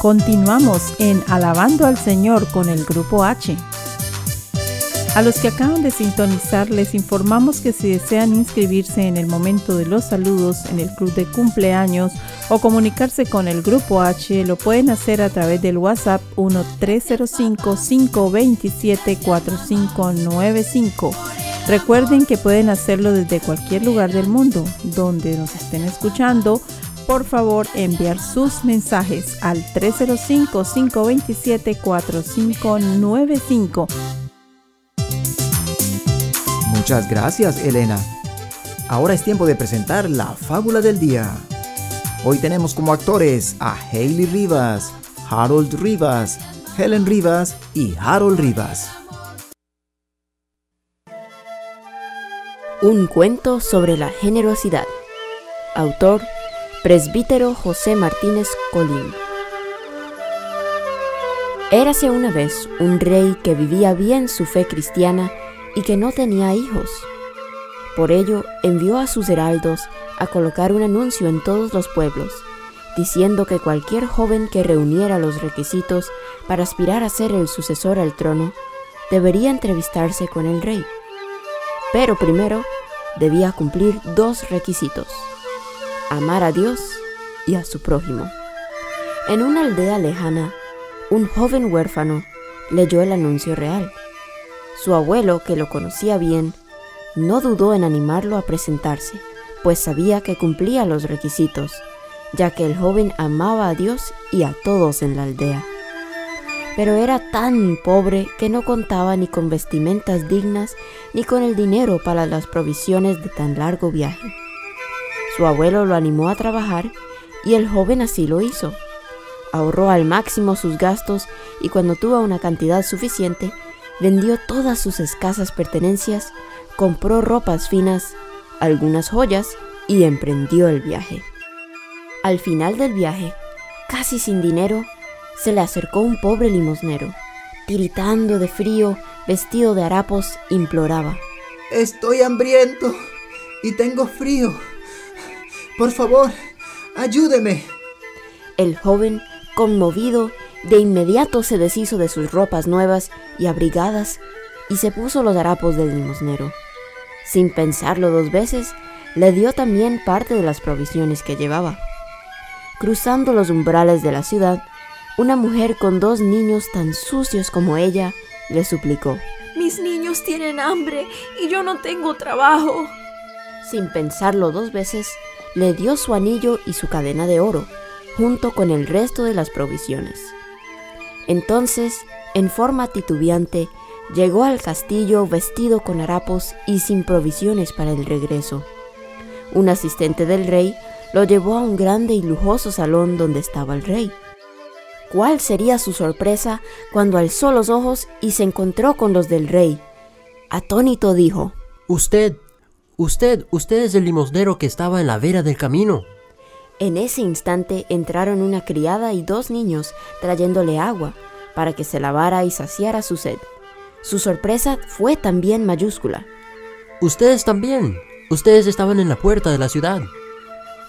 Continuamos en Alabando al Señor con el Grupo H. A los que acaban de sintonizar les informamos que si desean inscribirse en el momento de los saludos en el club de cumpleaños o comunicarse con el grupo H, lo pueden hacer a través del WhatsApp 1-305-527-4595. Recuerden que pueden hacerlo desde cualquier lugar del mundo donde nos estén escuchando. Por favor, enviar sus mensajes al 305-527-4595 Muchas gracias, Elena. Ahora es tiempo de presentar la fábula del día. Hoy tenemos como actores a Hailey Rivas, Harold Rivas, Helen Rivas y Harold Rivas. Un cuento sobre la generosidad. Autor, presbítero José Martínez Colín. Érase una vez un rey que vivía bien su fe cristiana y que no tenía hijos. Por ello envió a sus heraldos a colocar un anuncio en todos los pueblos, diciendo que cualquier joven que reuniera los requisitos para aspirar a ser el sucesor al trono debería entrevistarse con el rey. Pero primero debía cumplir dos requisitos, amar a Dios y a su prójimo. En una aldea lejana, un joven huérfano leyó el anuncio real su abuelo, que lo conocía bien, no dudó en animarlo a presentarse, pues sabía que cumplía los requisitos, ya que el joven amaba a Dios y a todos en la aldea. Pero era tan pobre que no contaba ni con vestimentas dignas ni con el dinero para las provisiones de tan largo viaje. Su abuelo lo animó a trabajar y el joven así lo hizo. Ahorró al máximo sus gastos y cuando tuvo una cantidad suficiente, vendió todas sus escasas pertenencias, compró ropas finas, algunas joyas y emprendió el viaje. Al final del viaje, casi sin dinero, se le acercó un pobre limosnero. Tiritando de frío, vestido de harapos, imploraba. Estoy hambriento y tengo frío. Por favor, ayúdeme. El joven, conmovido, de inmediato se deshizo de sus ropas nuevas y abrigadas y se puso los harapos del limosnero. Sin pensarlo dos veces, le dio también parte de las provisiones que llevaba. Cruzando los umbrales de la ciudad, una mujer con dos niños tan sucios como ella le suplicó. Mis niños tienen hambre y yo no tengo trabajo. Sin pensarlo dos veces, le dio su anillo y su cadena de oro, junto con el resto de las provisiones. Entonces, en forma titubeante, llegó al castillo vestido con harapos y sin provisiones para el regreso. Un asistente del rey lo llevó a un grande y lujoso salón donde estaba el rey. ¿Cuál sería su sorpresa cuando alzó los ojos y se encontró con los del rey? Atónito dijo, Usted, usted, usted es el limosnero que estaba en la vera del camino. En ese instante entraron una criada y dos niños trayéndole agua para que se lavara y saciara su sed. Su sorpresa fue también mayúscula. Ustedes también. Ustedes estaban en la puerta de la ciudad.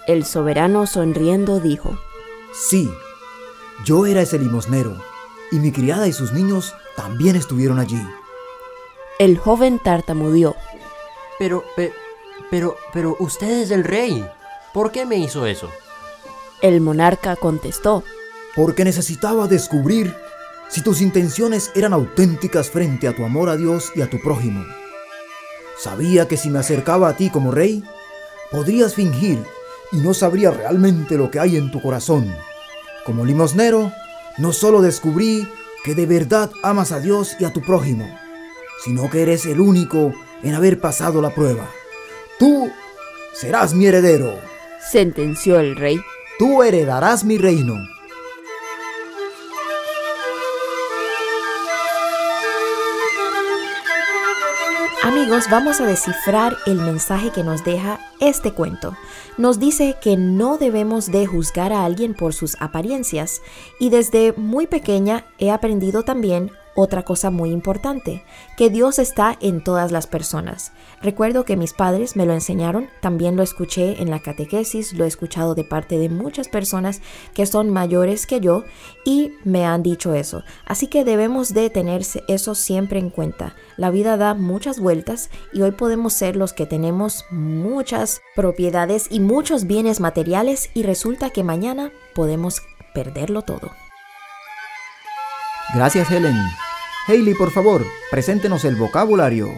El soberano sonriendo dijo, Sí, yo era ese limosnero, y mi criada y sus niños también estuvieron allí. El joven tartamudeó. Pero, pero, pero usted es el rey. ¿Por qué me hizo eso? El monarca contestó, Porque necesitaba descubrir si tus intenciones eran auténticas frente a tu amor a Dios y a tu prójimo. Sabía que si me acercaba a ti como rey, podrías fingir y no sabría realmente lo que hay en tu corazón. Como limosnero, no solo descubrí que de verdad amas a Dios y a tu prójimo, sino que eres el único en haber pasado la prueba. Tú serás mi heredero, sentenció el rey tú heredarás mi reino. Amigos, vamos a descifrar el mensaje que nos deja este cuento. Nos dice que no debemos de juzgar a alguien por sus apariencias y desde muy pequeña he aprendido también otra cosa muy importante, que Dios está en todas las personas. Recuerdo que mis padres me lo enseñaron, también lo escuché en la catequesis, lo he escuchado de parte de muchas personas que son mayores que yo y me han dicho eso. Así que debemos de tener eso siempre en cuenta. La vida da muchas vueltas y hoy podemos ser los que tenemos muchas propiedades y muchos bienes materiales y resulta que mañana podemos perderlo todo. Gracias, Helen. Hailey, por favor, preséntenos el vocabulario.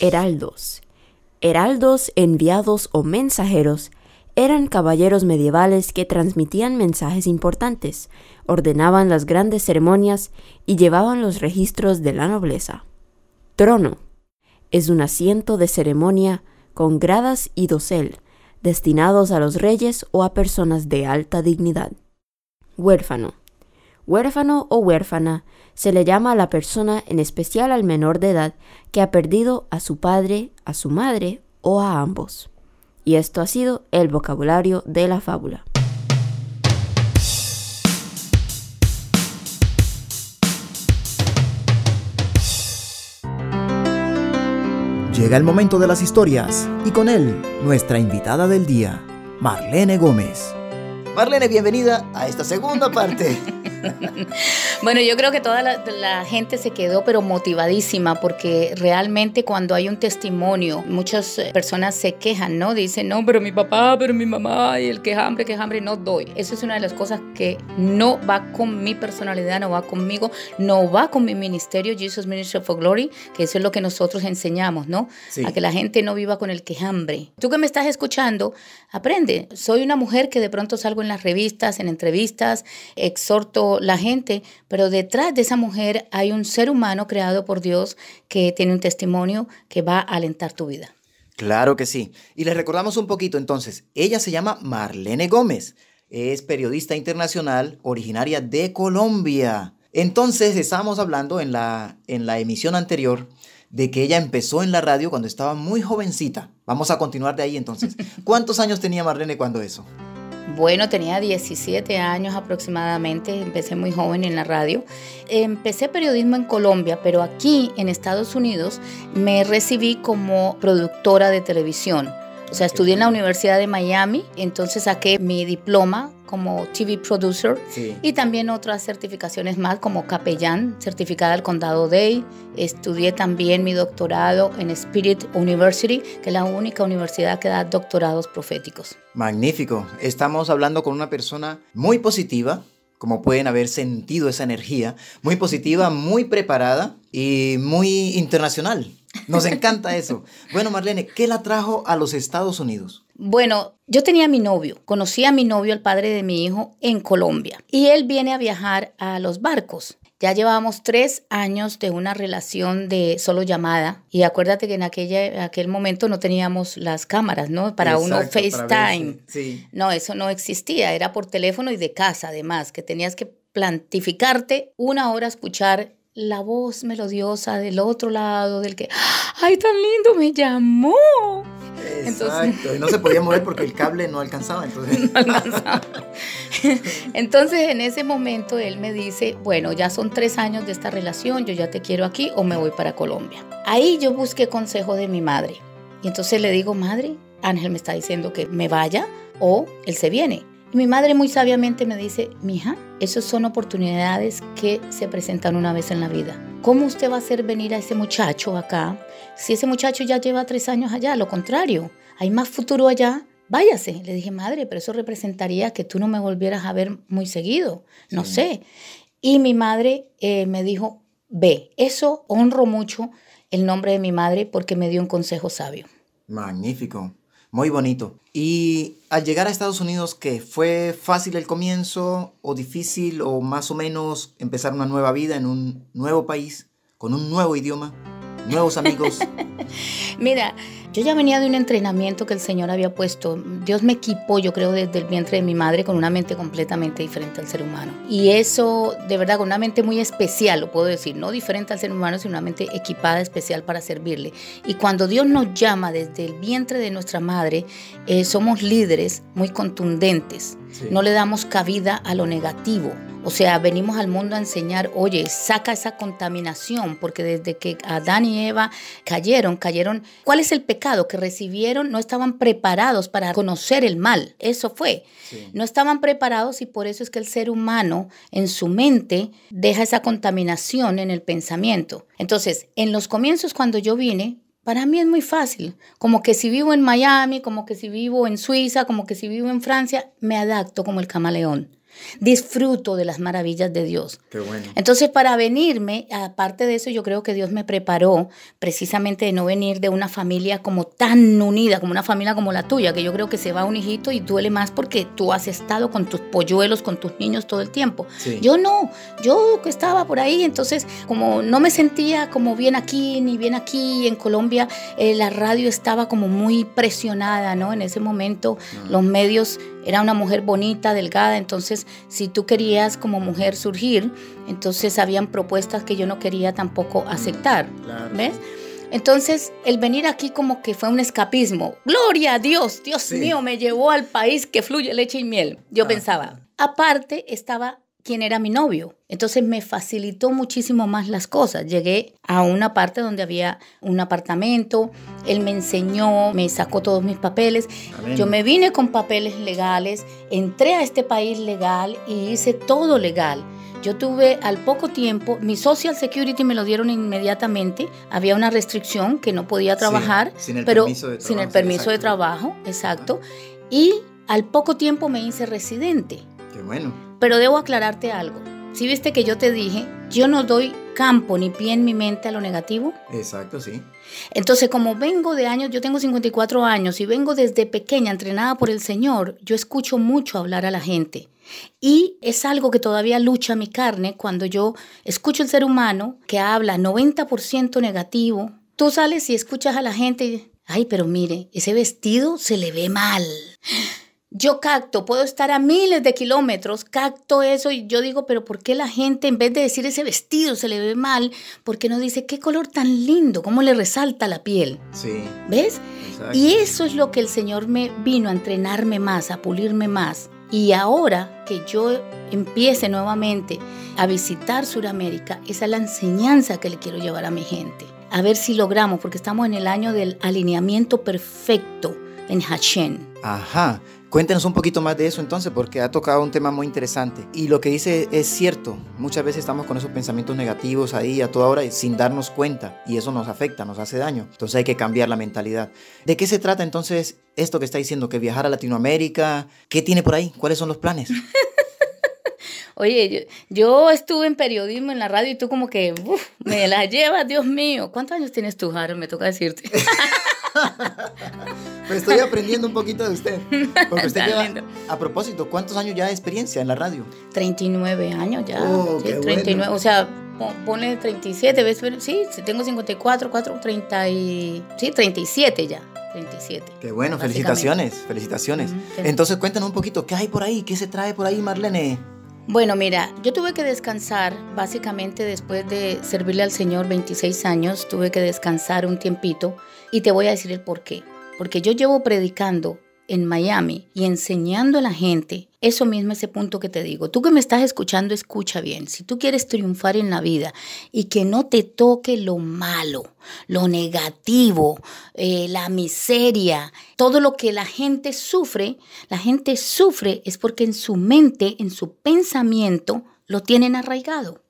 Heraldos. Heraldos, enviados o mensajeros eran caballeros medievales que transmitían mensajes importantes, ordenaban las grandes ceremonias y llevaban los registros de la nobleza. Trono. Es un asiento de ceremonia con gradas y dosel, destinados a los reyes o a personas de alta dignidad. Huérfano. Huérfano o huérfana se le llama a la persona, en especial al menor de edad, que ha perdido a su padre, a su madre o a ambos. Y esto ha sido el vocabulario de la fábula. Llega el momento de las historias y con él nuestra invitada del día, Marlene Gómez. Marlene, bienvenida a esta segunda parte. bueno, yo creo que toda la, gente se quedó pero motivadísima porque realmente cuando hay un testimonio, muchas eh, personas se quejan, ¿no? Dicen, no, pero mi papá, pero mi mamá, y el que hambre, que hambre, no doy. Eso es una de las cosas que no va con mi personalidad, no va conmigo, no va con mi ministerio, Jesus Ministry for Glory, que eso es lo que nosotros enseñamos, ¿no? A que la gente no viva con el que hambre. Tú que me estás escuchando, aprende. Soy una mujer que de pronto salgo en las revistas, en entrevistas, exhorto la gente, pero detrás de esa mujer hay un ser humano creado por Dios que tiene un testimonio que va a alentar tu vida. Claro que sí. Y les recordamos un poquito entonces, ella se llama Marlene Gómez, es periodista internacional originaria de Colombia. Entonces estábamos hablando en la, en la emisión anterior de que ella empezó en la radio cuando estaba muy jovencita. Vamos a continuar de ahí entonces. ¿Cuántos años tenía Marlene cuando eso? Bueno, tenía 17 años aproximadamente, empecé muy joven en la radio. Empecé periodismo en Colombia, pero aquí en Estados Unidos me recibí como productora de televisión. O sea, estudié en la Universidad de Miami, entonces saqué mi diploma como TV producer y también otras certificaciones más como capellán, certificada del condado Day. Estudié también mi doctorado en Spirit University, que es la única universidad que da doctorados proféticos. Magnífico. Estamos hablando con una persona muy positiva, como pueden haber sentido esa energía, muy positiva, muy preparada y muy internacional. Nos encanta eso. Bueno, Marlene, ¿qué la trajo a los Estados Unidos? Bueno, yo tenía a mi novio, conocí a mi novio, el padre de mi hijo, en Colombia. Y él viene a viajar a los barcos. Ya llevábamos tres años de una relación de solo llamada. Y acuérdate que en aquella, aquel momento no teníamos las cámaras, ¿no? Para uno FaceTime. No, eso no existía. Era por teléfono y de casa, además, que tenías que plantificarte una hora escuchar la voz melodiosa del otro lado, del que, ¡ay, tan lindo! Me llamó. Exacto, y no se podía mover porque el cable no alcanzaba. Entonces. No alcanzaba. entonces, en ese momento, él me dice, bueno, ya son tres años de esta relación, yo ya te quiero aquí o me voy para Colombia. Ahí yo busqué consejo de mi madre. Y entonces le digo, madre, Ángel me está diciendo que me vaya o él se viene. Y mi madre muy sabiamente me dice, mija, esas son oportunidades que se presentan una vez en la vida. ¿Cómo usted va a hacer venir a ese muchacho acá si ese muchacho ya lleva tres años allá? Lo contrario, hay más futuro allá. Váyase. Le dije, madre, pero eso representaría que tú no me volvieras a ver muy seguido. No sé. Y mi madre eh, me dijo, ve, eso honro mucho el nombre de mi madre porque me dio un consejo sabio. Magnífico. Muy bonito. Y al llegar a Estados Unidos, ¿qué? ¿Fue fácil el comienzo o difícil o más o menos empezar una nueva vida en un nuevo país, con un nuevo idioma? Nuevos amigos? Mira, yo ya venía de un entrenamiento que el Señor había puesto. Dios me equipó, yo creo, desde el vientre de mi madre con una mente completamente diferente al ser humano. Y eso, de verdad, con una mente muy especial, lo puedo decir, no diferente al ser humano, sino una mente equipada especial para servirle. Y cuando Dios nos llama desde el vientre de nuestra madre, eh, somos líderes muy contundentes. No le damos cabida a lo negativo. O sea, venimos al mundo a enseñar, oye, saca esa contaminación, porque desde que Adán y Eva cayeron, cayeron, ¿cuál es el pecado? Que recibieron, no estaban preparados para conocer el mal, eso fue. No estaban preparados y por eso es que el ser humano en su mente deja esa contaminación en el pensamiento. Entonces, en los comienzos cuando yo vine, para mí es muy fácil, como que si vivo en Miami, como que si vivo en Suiza, como que si vivo en Francia, me adapto como el camaleón. Disfruto de las maravillas de Dios. Qué bueno. Entonces, para venirme, aparte de eso, yo creo que Dios me preparó precisamente de no venir de una familia como tan unida, como una familia como la tuya, que yo creo que se va un hijito y duele más porque tú has estado con tus polluelos, con tus niños todo el tiempo. Yo no, yo que estaba por ahí, entonces como no me sentía como bien aquí ni bien aquí, en Colombia eh, la radio estaba como muy presionada, ¿no? En ese momento ah. los medios era una mujer bonita, delgada, entonces si tú querías como mujer surgir, entonces habían propuestas que yo no quería tampoco aceptar, ¿ves? Entonces, el venir aquí como que fue un escapismo. Gloria a Dios, Dios mío, me llevó al país que fluye leche y miel. Yo ah. pensaba. Aparte, estaba quién era mi novio. Entonces me facilitó muchísimo más las cosas. Llegué a una parte donde había un apartamento, él me enseñó, me sacó todos mis papeles. Yo me vine con papeles legales, entré a este país legal y hice todo legal. Yo tuve al poco tiempo, mi Social Security me lo dieron inmediatamente, había una restricción que no podía trabajar, sin el pero permiso de trabajo, sin el permiso de trabajo, exacto. Y al poco tiempo me hice residente. Qué bueno. Pero debo aclararte algo. Si viste que yo te dije, yo no doy campo ni pie en mi mente a lo negativo. Exacto, sí. Entonces, como vengo de años, yo tengo 54 años y vengo desde pequeña entrenada por el Señor, yo escucho mucho hablar a la gente. Y es algo que todavía lucha mi carne cuando yo escucho el ser humano que habla 90% negativo. Tú sales y escuchas a la gente y, ay, pero mire, ese vestido se le ve mal yo capto, puedo estar a miles de kilómetros, capto eso y yo digo, pero ¿por qué la gente en vez de decir ese vestido se le ve mal, por qué no dice qué color tan lindo, cómo le resalta la piel? Sí. ¿Ves? Y eso es lo que el Señor me vino a entrenarme más, a pulirme más. Y ahora que yo empiece nuevamente a visitar Sudamérica, esa es la enseñanza que le quiero llevar a mi gente. A ver si logramos, porque estamos en el año del alineamiento perfecto en Hashem. Ajá. Cuéntenos un poquito más de eso entonces, porque ha tocado un tema muy interesante. Y lo que dice es cierto, muchas veces estamos con esos pensamientos negativos ahí a toda hora sin darnos cuenta y eso nos afecta, nos hace daño. Entonces hay que cambiar la mentalidad. ¿De qué se trata entonces esto que está diciendo, que viajar a Latinoamérica? ¿Qué tiene por ahí? ¿Cuáles son los planes? Oye, yo, estuve en periodismo en la radio y tú como que me la llevas, Dios mío. ¿Cuántos años tienes tú, Harold? Me toca decirte. Pero estoy aprendiendo un poquito de usted. Porque usted lleva, a propósito, ¿cuántos años ya de experiencia en la radio? 39 años ya. Oh, sí, 39, o sea, pone 37, ¿ves? Sí, tengo 54, 4, 30 y... Sí, 37 ya. 37. Qué bueno, felicitaciones, felicitaciones. Entonces cuéntanos un poquito, ¿qué hay por ahí? ¿Qué se trae por ahí, Marlene? Bueno, mira, yo tuve que descansar básicamente después de servirle al Señor 26 años, tuve que descansar un tiempito y te voy a decir el por qué. Porque yo llevo predicando en Miami y enseñando a la gente eso mismo, ese punto que te digo. Tú que me estás escuchando, escucha bien. Si tú quieres triunfar en la vida y que no te toque lo malo, lo negativo, eh, la miseria, todo lo que la gente sufre, la gente sufre es porque en su mente, en su pensamiento, lo tienen arraigado.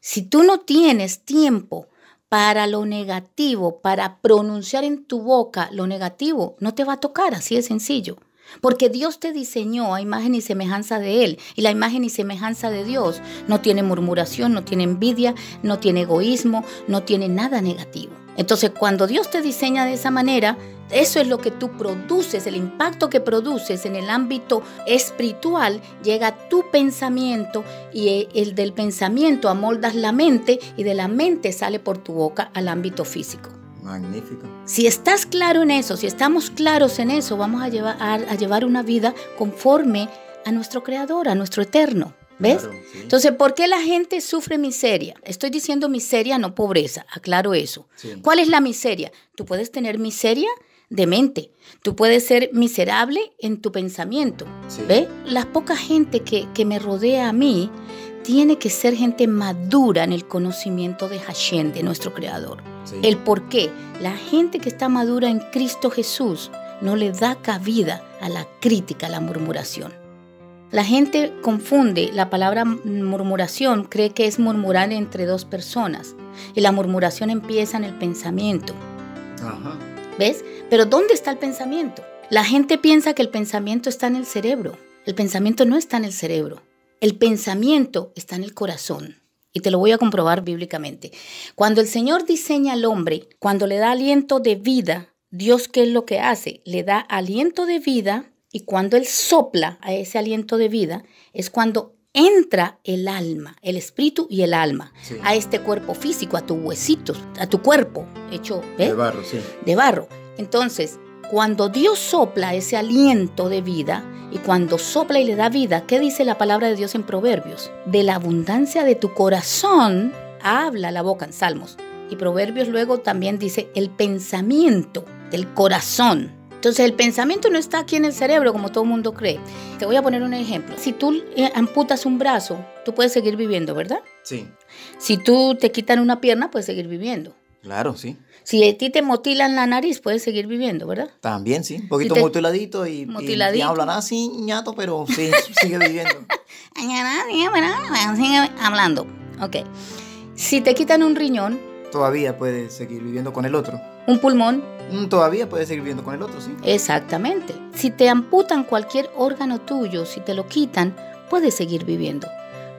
Si tú no tienes tiempo para lo negativo, para pronunciar en tu boca lo negativo, no te va a tocar, así de sencillo. Porque Dios te diseñó a imagen y semejanza de Él. Y la imagen y semejanza de Dios no tiene murmuración, no tiene envidia, no tiene egoísmo, no tiene nada negativo. Entonces, cuando Dios te diseña de esa manera, eso es lo que tú produces, el impacto que produces en el ámbito espiritual llega a tu pensamiento y el del pensamiento amoldas la mente y de la mente sale por tu boca al ámbito físico. Magnífico. Si estás claro en eso, si estamos claros en eso, vamos a llevar, a llevar una vida conforme a nuestro Creador, a nuestro Eterno. ¿Ves? Entonces, ¿por qué la gente sufre miseria? Estoy diciendo miseria, no pobreza, aclaro eso. ¿Cuál es la miseria? Tú puedes tener miseria de mente, tú puedes ser miserable en tu pensamiento. ¿Ves? La poca gente que, que, me rodea a mí tiene que ser gente madura en el conocimiento de Hashem, de nuestro Creador. El por qué. La gente que está madura en Cristo Jesús no le da cabida a la crítica, a la murmuración. La gente confunde la palabra murmuración, cree que es murmurar entre dos personas. Y la murmuración empieza en el pensamiento. ¿Ves? Pero ¿dónde está el pensamiento? La gente piensa que el pensamiento está en el cerebro. El pensamiento no está en el cerebro. El pensamiento está en el corazón. Y te lo voy a comprobar bíblicamente. Cuando el Señor diseña al hombre, cuando le da aliento de vida, Dios qué es lo que hace? Le da aliento de vida y cuando Él sopla a ese aliento de vida, es cuando entra el alma, el espíritu y el alma a este cuerpo físico, a tus huesitos, a tu cuerpo hecho de barro, sí. De barro. Entonces, cuando Dios sopla ese aliento de vida y cuando sopla y le da vida, ¿qué dice la palabra de Dios en Proverbios? De la abundancia de tu corazón habla la boca en Salmos. Y Proverbios luego también dice el pensamiento del corazón entonces el pensamiento no está aquí en el cerebro como todo el mundo cree. Te voy a poner un ejemplo. Si tú eh, amputas un brazo, tú puedes seguir viviendo, ¿verdad? Sí. Si tú te quitan una pierna, puedes seguir viviendo. Claro, sí. Si a ti te motilan la nariz, puedes seguir viviendo, ¿verdad? También, sí. Un poquito mutiladito y, mutiladito. y, hablan así, ñato, pero sí, sigue viviendo. sigue hablando. Ok. Si te quitan un riñón... Todavía puedes seguir viviendo con el otro. Un pulmón. Todavía puedes seguir viviendo con el otro, sí. Exactamente. Si te amputan cualquier órgano tuyo, si te lo quitan, puedes seguir viviendo.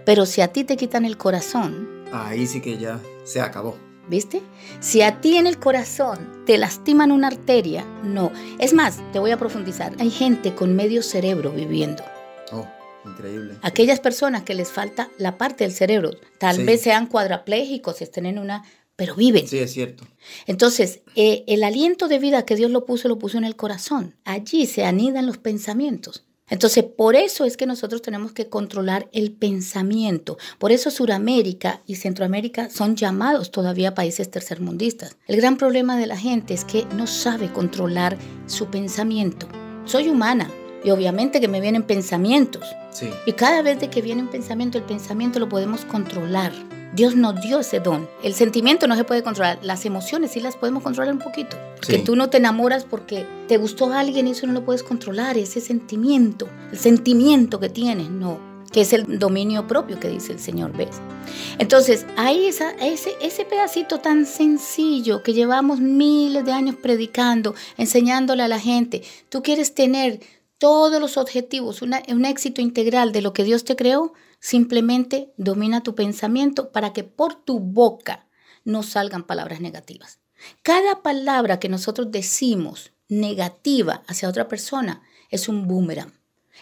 Pero si a ti te quitan el corazón... Ahí sí que ya se acabó. ¿Viste? Si a ti en el corazón te lastiman una arteria, no. Es más, te voy a profundizar. Hay gente con medio cerebro viviendo. Oh, increíble. Aquellas personas que les falta la parte del cerebro, tal vez sean cuadraplégicos, estén en una pero viven. Sí, es cierto. Entonces, eh, el aliento de vida que Dios lo puso, lo puso en el corazón. Allí se anidan los pensamientos. Entonces, por eso es que nosotros tenemos que controlar el pensamiento. Por eso Suramérica y Centroamérica son llamados todavía países tercermundistas. El gran problema de la gente es que no sabe controlar su pensamiento. Soy humana y obviamente que me vienen pensamientos. Sí. Y cada vez de que viene un pensamiento, el pensamiento lo podemos controlar. Dios nos dio ese don. El sentimiento no se puede controlar, las emociones sí las podemos controlar un poquito. Porque tú no te enamoras porque te gustó alguien y eso no lo puedes controlar, ese sentimiento, el sentimiento que tienes, no, que es el dominio propio que dice el Señor, ¿ves? Entonces, ahí esa, ese, ese pedacito tan sencillo que llevamos miles de años predicando, enseñándole a la gente, tú quieres tener todos los objetivos, un éxito integral de lo que Dios te creó, Simplemente domina tu pensamiento para que por tu boca no salgan palabras negativas. Cada palabra que nosotros decimos negativa hacia otra persona es un boomerang.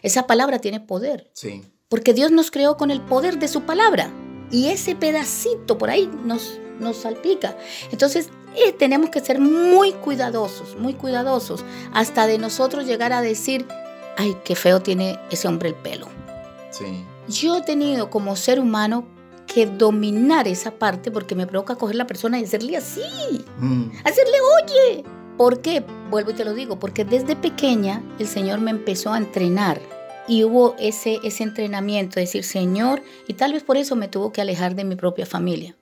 Esa palabra tiene poder. Sí. Porque Dios nos creó con el poder de su palabra. Y ese pedacito por ahí nos, nos salpica. Entonces, eh, tenemos que ser muy cuidadosos, muy cuidadosos, hasta de nosotros llegar a decir, ay, qué feo tiene ese hombre el pelo. Sí yo he tenido como ser humano que dominar esa parte porque me provoca coger la persona y hacerle así, mm. hacerle oye. ¿Por qué? Vuelvo y te lo digo, porque desde pequeña el Señor me empezó a entrenar y hubo ese, ese entrenamiento, decir Señor, y tal vez por eso me tuvo que alejar de mi propia familia.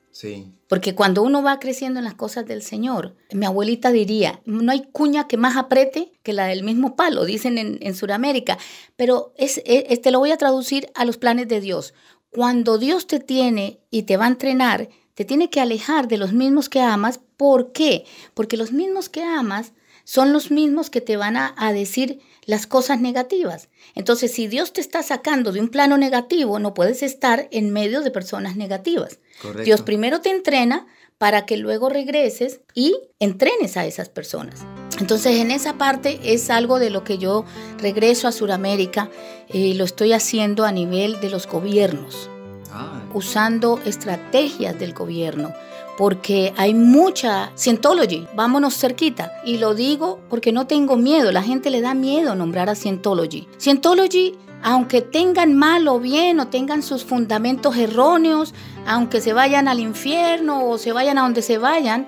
Porque cuando uno va creciendo en las cosas del Señor, mi abuelita diría, no hay cuña que más apriete que la del mismo palo, dicen en, en Sudamérica. Pero es, es, te lo voy a traducir a los planes de Dios. Cuando Dios te tiene y te va a entrenar, te tiene que alejar de los mismos que amas. ¿Por qué? Porque los mismos que amas son los mismos que te van a decir las cosas negativas. Entonces, si Dios te está sacando de un plano negativo, no puedes estar en medio de personas negativas. Dios primero te entrena para que luego regreses y entrenes a esas personas. Entonces en esa parte es algo de lo que yo regreso a Sudamérica y lo estoy haciendo a nivel de los gobiernos, usando estrategias del gobierno porque hay mucha Scientology, vámonos cerquita. Y lo digo porque no tengo miedo, la gente le da miedo nombrar a Scientology. Scientology, aunque tengan mal o bien o tengan sus fundamentos erróneos, aunque se vayan al infierno o se vayan a donde se vayan,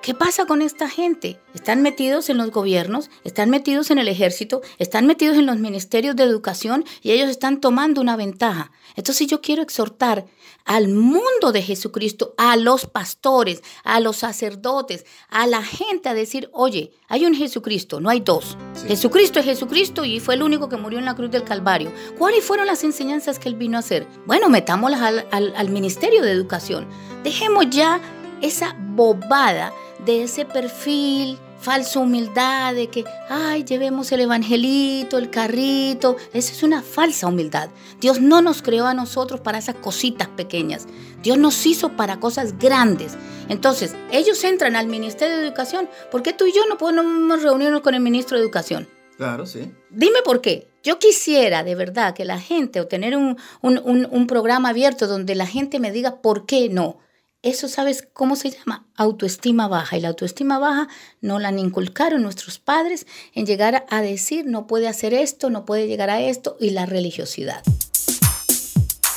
¿Qué pasa con esta gente? Están metidos en los gobiernos, están metidos en el ejército, están metidos en los ministerios de educación y ellos están tomando una ventaja. Entonces yo quiero exhortar al mundo de Jesucristo, a los pastores, a los sacerdotes, a la gente a decir, oye, hay un Jesucristo, no hay dos. Jesucristo es Jesucristo y fue el único que murió en la cruz del Calvario. ¿Cuáles fueron las enseñanzas que él vino a hacer? Bueno, metámoslas al, al, al ministerio de educación. Dejemos ya esa bobada de ese perfil, falsa humildad, de que, ay, llevemos el evangelito, el carrito. Esa es una falsa humildad. Dios no nos creó a nosotros para esas cositas pequeñas. Dios nos hizo para cosas grandes. Entonces, ellos entran al Ministerio de Educación. ¿Por qué tú y yo no podemos reunirnos con el ministro de Educación? Claro, sí. Dime por qué. Yo quisiera de verdad que la gente, o tener un, un programa abierto donde la gente me diga por qué no. Eso, ¿sabes cómo se llama? Autoestima baja. Y la autoestima baja no la han inculcaron nuestros padres en llegar a decir no puede hacer esto, no puede llegar a esto y la religiosidad.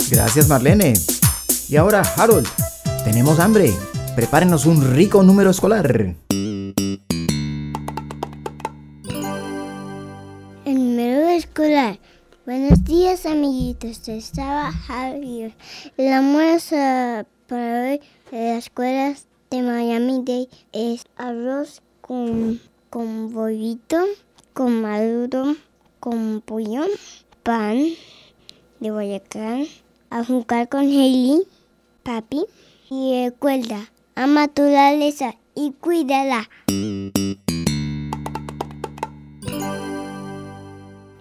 Gracias, Marlene. Y ahora, Harold, tenemos hambre. Prepárenos un rico número escolar. El número escolar. Buenos días, amiguitos. Estaba Javier. El almuerzo para hoy en las escuelas de Miami Day es arroz con, con bollito, con maduro, con pollo, pan de Guayacán, a jugar con Hailey, papi, y recuerda, ama tu naturaleza y cuídala.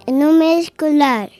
El número escolar.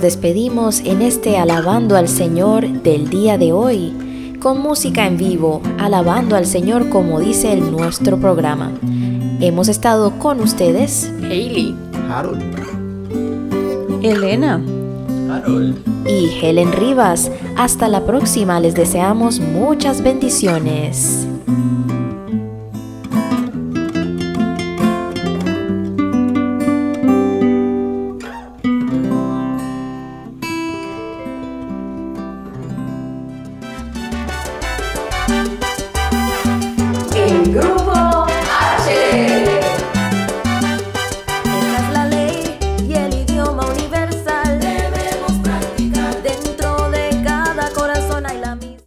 Nos despedimos en este Alabando al Señor del día de hoy, con música en vivo, alabando al Señor como dice el nuestro programa. Hemos estado con ustedes, Hailey, Harold, Elena, Harold y Helen Rivas. Hasta la próxima, les deseamos muchas bendiciones.